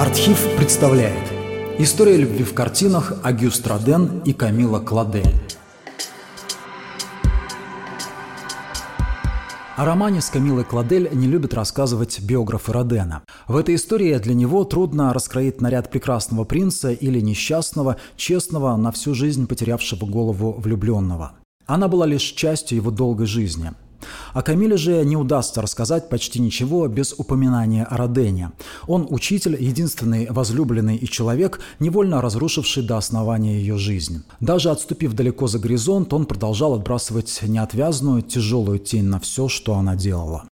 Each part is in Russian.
Артхив представляет История любви в картинах Агюст Роден и Камила Кладель О романе с Камилой Кладель не любят рассказывать биографы Родена. В этой истории для него трудно раскроить наряд прекрасного принца или несчастного, честного, на всю жизнь потерявшего голову влюбленного. Она была лишь частью его долгой жизни – о Камиле же не удастся рассказать почти ничего без упоминания о Родене. Он учитель, единственный возлюбленный и человек, невольно разрушивший до основания ее жизнь. Даже отступив далеко за горизонт, он продолжал отбрасывать неотвязную, тяжелую тень на все, что она делала.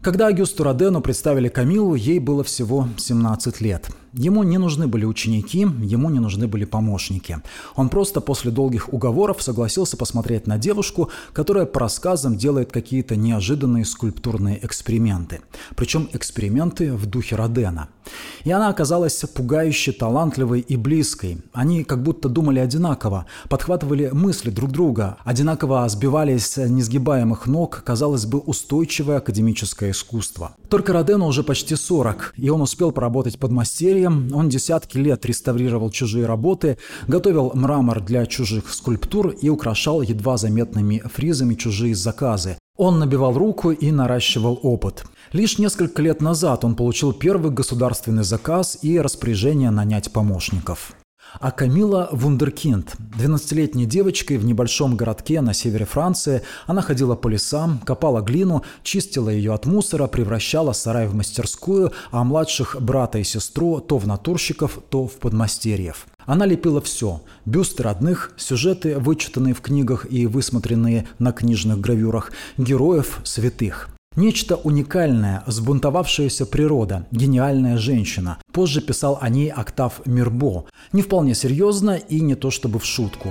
Когда Агюсту Родену представили Камилу, ей было всего 17 лет. Ему не нужны были ученики, ему не нужны были помощники. Он просто после долгих уговоров согласился посмотреть на девушку, которая по рассказам делает какие-то неожиданные скульптурные эксперименты. Причем эксперименты в духе Родена. И она оказалась пугающе талантливой и близкой. Они как будто думали одинаково, подхватывали мысли друг друга, одинаково сбивались с несгибаемых ног, казалось бы, устойчивое академическое искусство. Только Родену уже почти 40, и он успел поработать под мастерьем, Он десятки лет реставрировал чужие работы, готовил мрамор для чужих скульптур и украшал едва заметными фризами чужие заказы. Он набивал руку и наращивал опыт. Лишь несколько лет назад он получил первый государственный заказ и распоряжение нанять помощников. А Камила Вундеркинд, 12-летней девочкой в небольшом городке на севере Франции, она ходила по лесам, копала глину, чистила ее от мусора, превращала сарай в мастерскую, а младших брата и сестру то в натурщиков, то в подмастерьев. Она лепила все – бюсты родных, сюжеты, вычитанные в книгах и высмотренные на книжных гравюрах, героев, святых. Нечто уникальное, сбунтовавшаяся природа, гениальная женщина. Позже писал о ней Октав Мирбо. Не вполне серьезно и не то чтобы в шутку.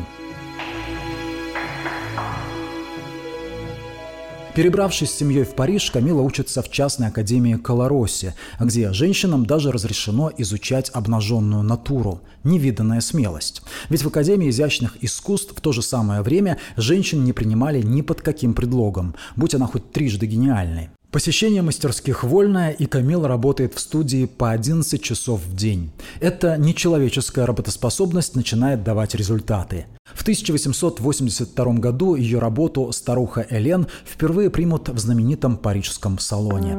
Перебравшись с семьей в Париж, Камила учится в частной академии Колороси, где женщинам даже разрешено изучать обнаженную натуру. Невиданная смелость. Ведь в Академии изящных искусств в то же самое время женщин не принимали ни под каким предлогом, будь она хоть трижды гениальной. Посещение мастерских вольное, и Камил работает в студии по 11 часов в день. Эта нечеловеческая работоспособность начинает давать результаты. В 1882 году ее работу «Старуха Элен» впервые примут в знаменитом парижском салоне.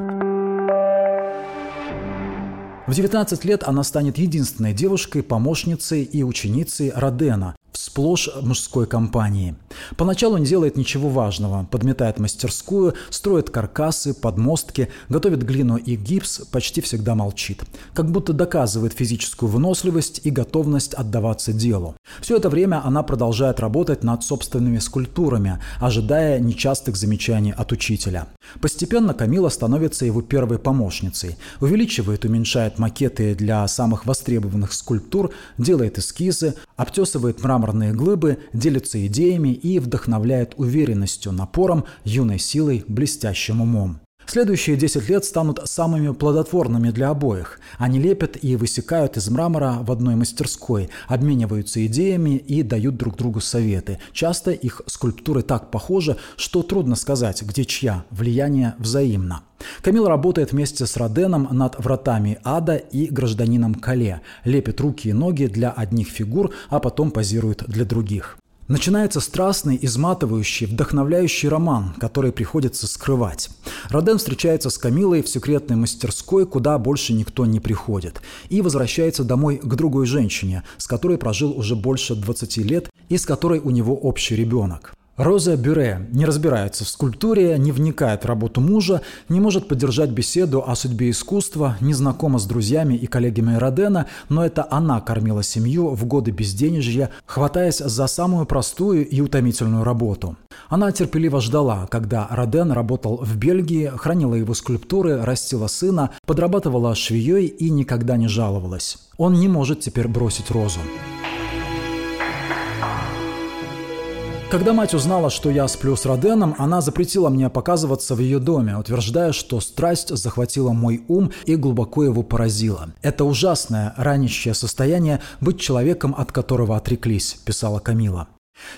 В 19 лет она станет единственной девушкой, помощницей и ученицей Родена, сплошь мужской компании. Поначалу не делает ничего важного, подметает мастерскую, строит каркасы, подмостки, готовит глину и гипс, почти всегда молчит. Как будто доказывает физическую выносливость и готовность отдаваться делу. Все это время она продолжает работать над собственными скульптурами, ожидая нечастых замечаний от учителя. Постепенно Камила становится его первой помощницей, увеличивает, уменьшает макеты для самых востребованных скульптур, делает эскизы, обтесывает мраморные глыбы, делится идеями и вдохновляет уверенностью, напором, юной силой, блестящим умом. Следующие 10 лет станут самыми плодотворными для обоих. Они лепят и высекают из мрамора в одной мастерской, обмениваются идеями и дают друг другу советы. Часто их скульптуры так похожи, что трудно сказать, где чья, влияние взаимно. Камил работает вместе с Роденом над «Вратами ада» и «Гражданином Кале», лепит руки и ноги для одних фигур, а потом позирует для других. Начинается страстный, изматывающий, вдохновляющий роман, который приходится скрывать. Роден встречается с Камилой в секретной мастерской, куда больше никто не приходит, и возвращается домой к другой женщине, с которой прожил уже больше 20 лет и с которой у него общий ребенок. Роза Бюре не разбирается в скульптуре, не вникает в работу мужа, не может поддержать беседу о судьбе искусства, не знакома с друзьями и коллегами Родена, но это она кормила семью в годы безденежья, хватаясь за самую простую и утомительную работу. Она терпеливо ждала, когда Роден работал в Бельгии, хранила его скульптуры, растила сына, подрабатывала швеей и никогда не жаловалась. Он не может теперь бросить Розу. Когда мать узнала, что я сплю с Роденом, она запретила мне показываться в ее доме, утверждая, что страсть захватила мой ум и глубоко его поразила. «Это ужасное, ранящее состояние быть человеком, от которого отреклись», – писала Камила.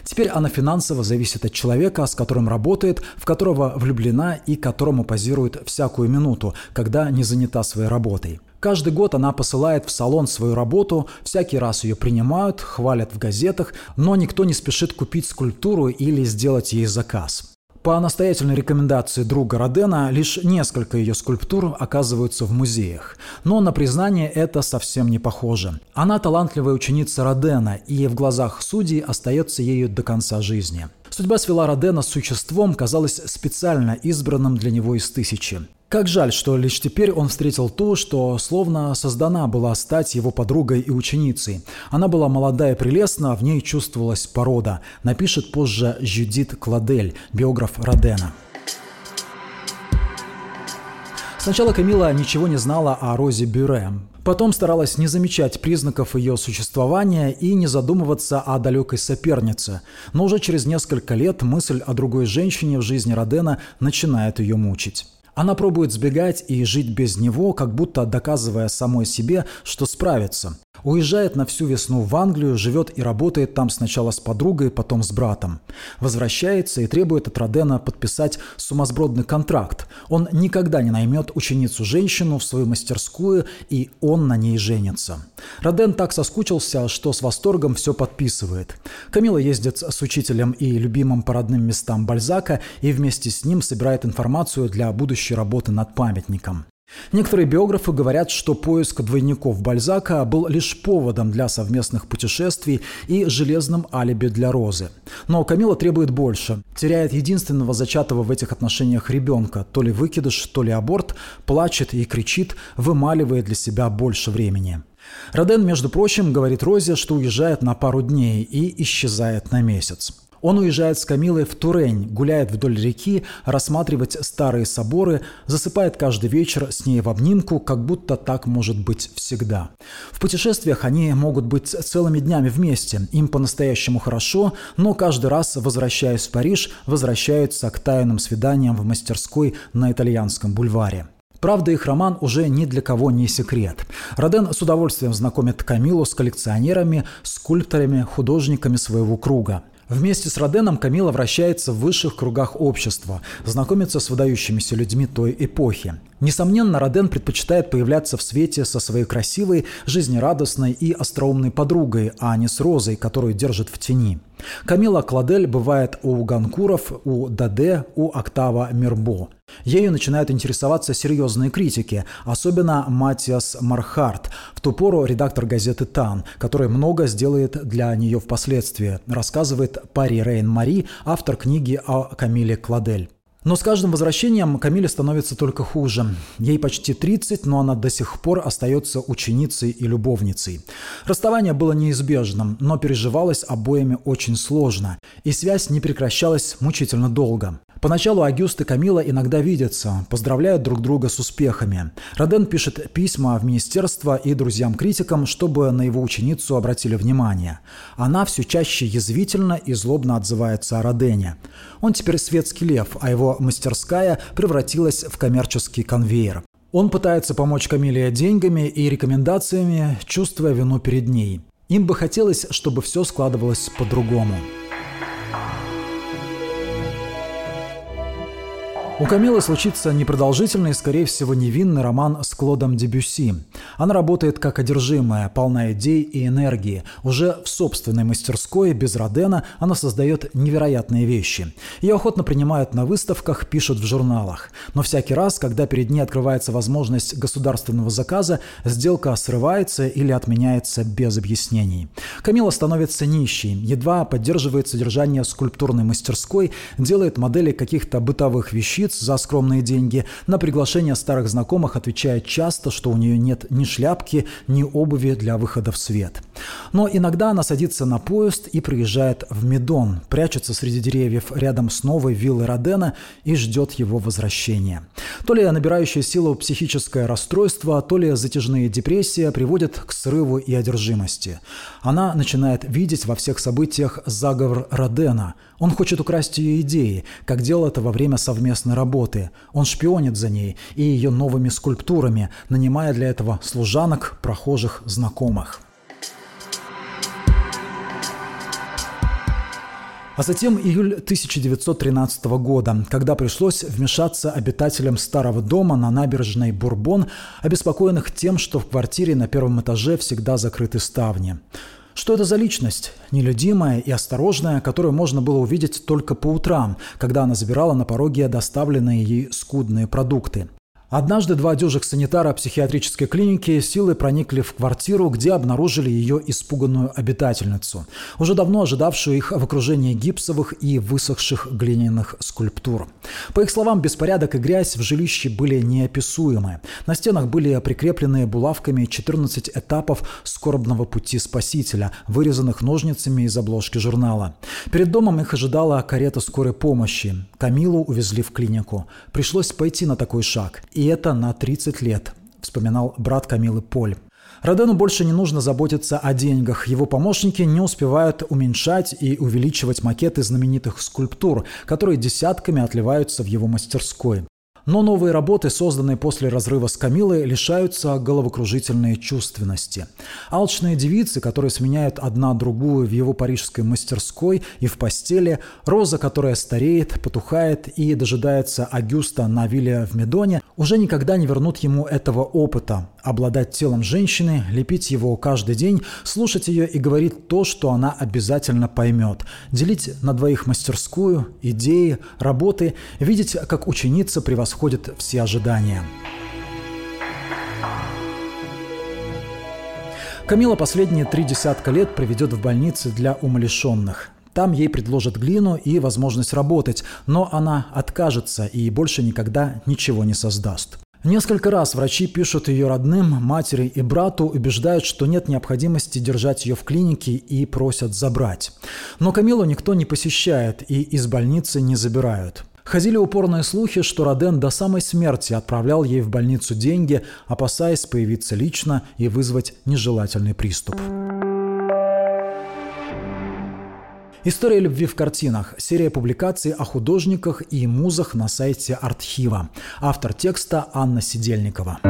Теперь она финансово зависит от человека, с которым работает, в которого влюблена и которому позирует всякую минуту, когда не занята своей работой. Каждый год она посылает в салон свою работу, всякий раз ее принимают, хвалят в газетах, но никто не спешит купить скульптуру или сделать ей заказ. По настоятельной рекомендации друга Родена, лишь несколько ее скульптур оказываются в музеях. Но на признание это совсем не похоже. Она талантливая ученица Родена и в глазах судей остается ею до конца жизни. Судьба свела Родена с существом, казалось специально избранным для него из тысячи. Как жаль, что лишь теперь он встретил ту, что словно создана была стать его подругой и ученицей. Она была молодая и прелестна, в ней чувствовалась порода, напишет позже Жюдит Кладель, биограф Родена. Сначала Камила ничего не знала о Розе Бюре. Потом старалась не замечать признаков ее существования и не задумываться о далекой сопернице. Но уже через несколько лет мысль о другой женщине в жизни Родена начинает ее мучить. Она пробует сбегать и жить без него, как будто доказывая самой себе, что справится. Уезжает на всю весну в Англию, живет и работает там сначала с подругой, потом с братом. Возвращается и требует от Родена подписать сумасбродный контракт. Он никогда не наймет ученицу-женщину в свою мастерскую, и он на ней женится. Роден так соскучился, что с восторгом все подписывает. Камила ездит с учителем и любимым по родным местам Бальзака и вместе с ним собирает информацию для будущей работы над памятником. Некоторые биографы говорят, что поиск двойников Бальзака был лишь поводом для совместных путешествий и железным алиби для Розы. Но Камила требует больше. Теряет единственного зачатого в этих отношениях ребенка, то ли выкидыш, то ли аборт, плачет и кричит, вымаливая для себя больше времени. Роден, между прочим, говорит Розе, что уезжает на пару дней и исчезает на месяц. Он уезжает с Камилой в Турень, гуляет вдоль реки, рассматривать старые соборы, засыпает каждый вечер с ней в обнимку, как будто так может быть всегда. В путешествиях они могут быть целыми днями вместе, им по-настоящему хорошо, но каждый раз, возвращаясь в Париж, возвращаются к тайным свиданиям в мастерской на итальянском бульваре. Правда, их роман уже ни для кого не секрет. Роден с удовольствием знакомит Камилу с коллекционерами, скульпторами, художниками своего круга. Вместе с Роденом Камила вращается в высших кругах общества, знакомится с выдающимися людьми той эпохи. Несомненно, Роден предпочитает появляться в свете со своей красивой, жизнерадостной и остроумной подругой, а не с Розой, которую держит в тени. Камила Кладель бывает у Ганкуров, у Даде, у Октава Мирбо. Ею начинают интересоваться серьезные критики, особенно Матиас Мархарт, в ту пору редактор газеты «Тан», который много сделает для нее впоследствии, рассказывает Пари Рейн Мари, автор книги о Камиле Кладель. Но с каждым возвращением Камиле становится только хуже. Ей почти 30, но она до сих пор остается ученицей и любовницей. Расставание было неизбежным, но переживалось обоими очень сложно, и связь не прекращалась мучительно долго. Поначалу Агюст и Камила иногда видятся, поздравляют друг друга с успехами. Роден пишет письма в министерство и друзьям-критикам, чтобы на его ученицу обратили внимание. Она все чаще язвительно и злобно отзывается о Родене. Он теперь светский лев, а его мастерская превратилась в коммерческий конвейер. Он пытается помочь Камиле деньгами и рекомендациями, чувствуя вину перед ней. Им бы хотелось, чтобы все складывалось по-другому. У Камилы случится непродолжительный, скорее всего, невинный роман с Клодом Дебюси. Она работает как одержимая, полна идей и энергии. Уже в собственной мастерской, без Родена, она создает невероятные вещи. Ее охотно принимают на выставках, пишут в журналах. Но всякий раз, когда перед ней открывается возможность государственного заказа, сделка срывается или отменяется без объяснений. Камила становится нищей, едва поддерживает содержание скульптурной мастерской, делает модели каких-то бытовых вещиц, птиц за скромные деньги, на приглашение старых знакомых отвечает часто, что у нее нет ни шляпки, ни обуви для выхода в свет. Но иногда она садится на поезд и приезжает в Медон, прячется среди деревьев рядом с новой виллой Родена и ждет его возвращения. То ли набирающее силу психическое расстройство, то ли затяжные депрессии приводят к срыву и одержимости. Она начинает видеть во всех событиях заговор Родена. Он хочет украсть ее идеи, как делал это во время совместной работы. Он шпионит за ней и ее новыми скульптурами, нанимая для этого служанок, прохожих, знакомых. А затем июль 1913 года, когда пришлось вмешаться обитателям старого дома на набережной Бурбон, обеспокоенных тем, что в квартире на первом этаже всегда закрыты ставни. Что это за личность? Нелюдимая и осторожная, которую можно было увидеть только по утрам, когда она забирала на пороге доставленные ей скудные продукты. Однажды два дюжих санитара психиатрической клиники силой проникли в квартиру, где обнаружили ее испуганную обитательницу, уже давно ожидавшую их в окружении гипсовых и высохших глиняных скульптур. По их словам, беспорядок и грязь в жилище были неописуемы. На стенах были прикреплены булавками 14 этапов скорбного пути спасителя, вырезанных ножницами из обложки журнала. Перед домом их ожидала карета скорой помощи. Камилу увезли в клинику. Пришлось пойти на такой шаг – и это на 30 лет, вспоминал брат Камилы Поль. Родену больше не нужно заботиться о деньгах. Его помощники не успевают уменьшать и увеличивать макеты знаменитых скульптур, которые десятками отливаются в его мастерской. Но новые работы, созданные после разрыва с Камилой, лишаются головокружительной чувственности. Алчные девицы, которые сменяют одна другую в его парижской мастерской и в постели, Роза, которая стареет, потухает и дожидается Агюста на вилле в Медоне, уже никогда не вернут ему этого опыта, обладать телом женщины, лепить его каждый день, слушать ее и говорить то, что она обязательно поймет, делить на двоих мастерскую, идеи, работы, видеть, как ученица превосходит все ожидания. Камила последние три десятка лет проведет в больнице для умалишенных. Там ей предложат глину и возможность работать, но она откажется и больше никогда ничего не создаст. Несколько раз врачи пишут ее родным, матери и брату, убеждают, что нет необходимости держать ее в клинике и просят забрать. Но Камилу никто не посещает и из больницы не забирают. Ходили упорные слухи, что Роден до самой смерти отправлял ей в больницу деньги, опасаясь появиться лично и вызвать нежелательный приступ. История любви в картинах. Серия публикаций о художниках и музах на сайте Артхива. Автор текста Анна Сидельникова.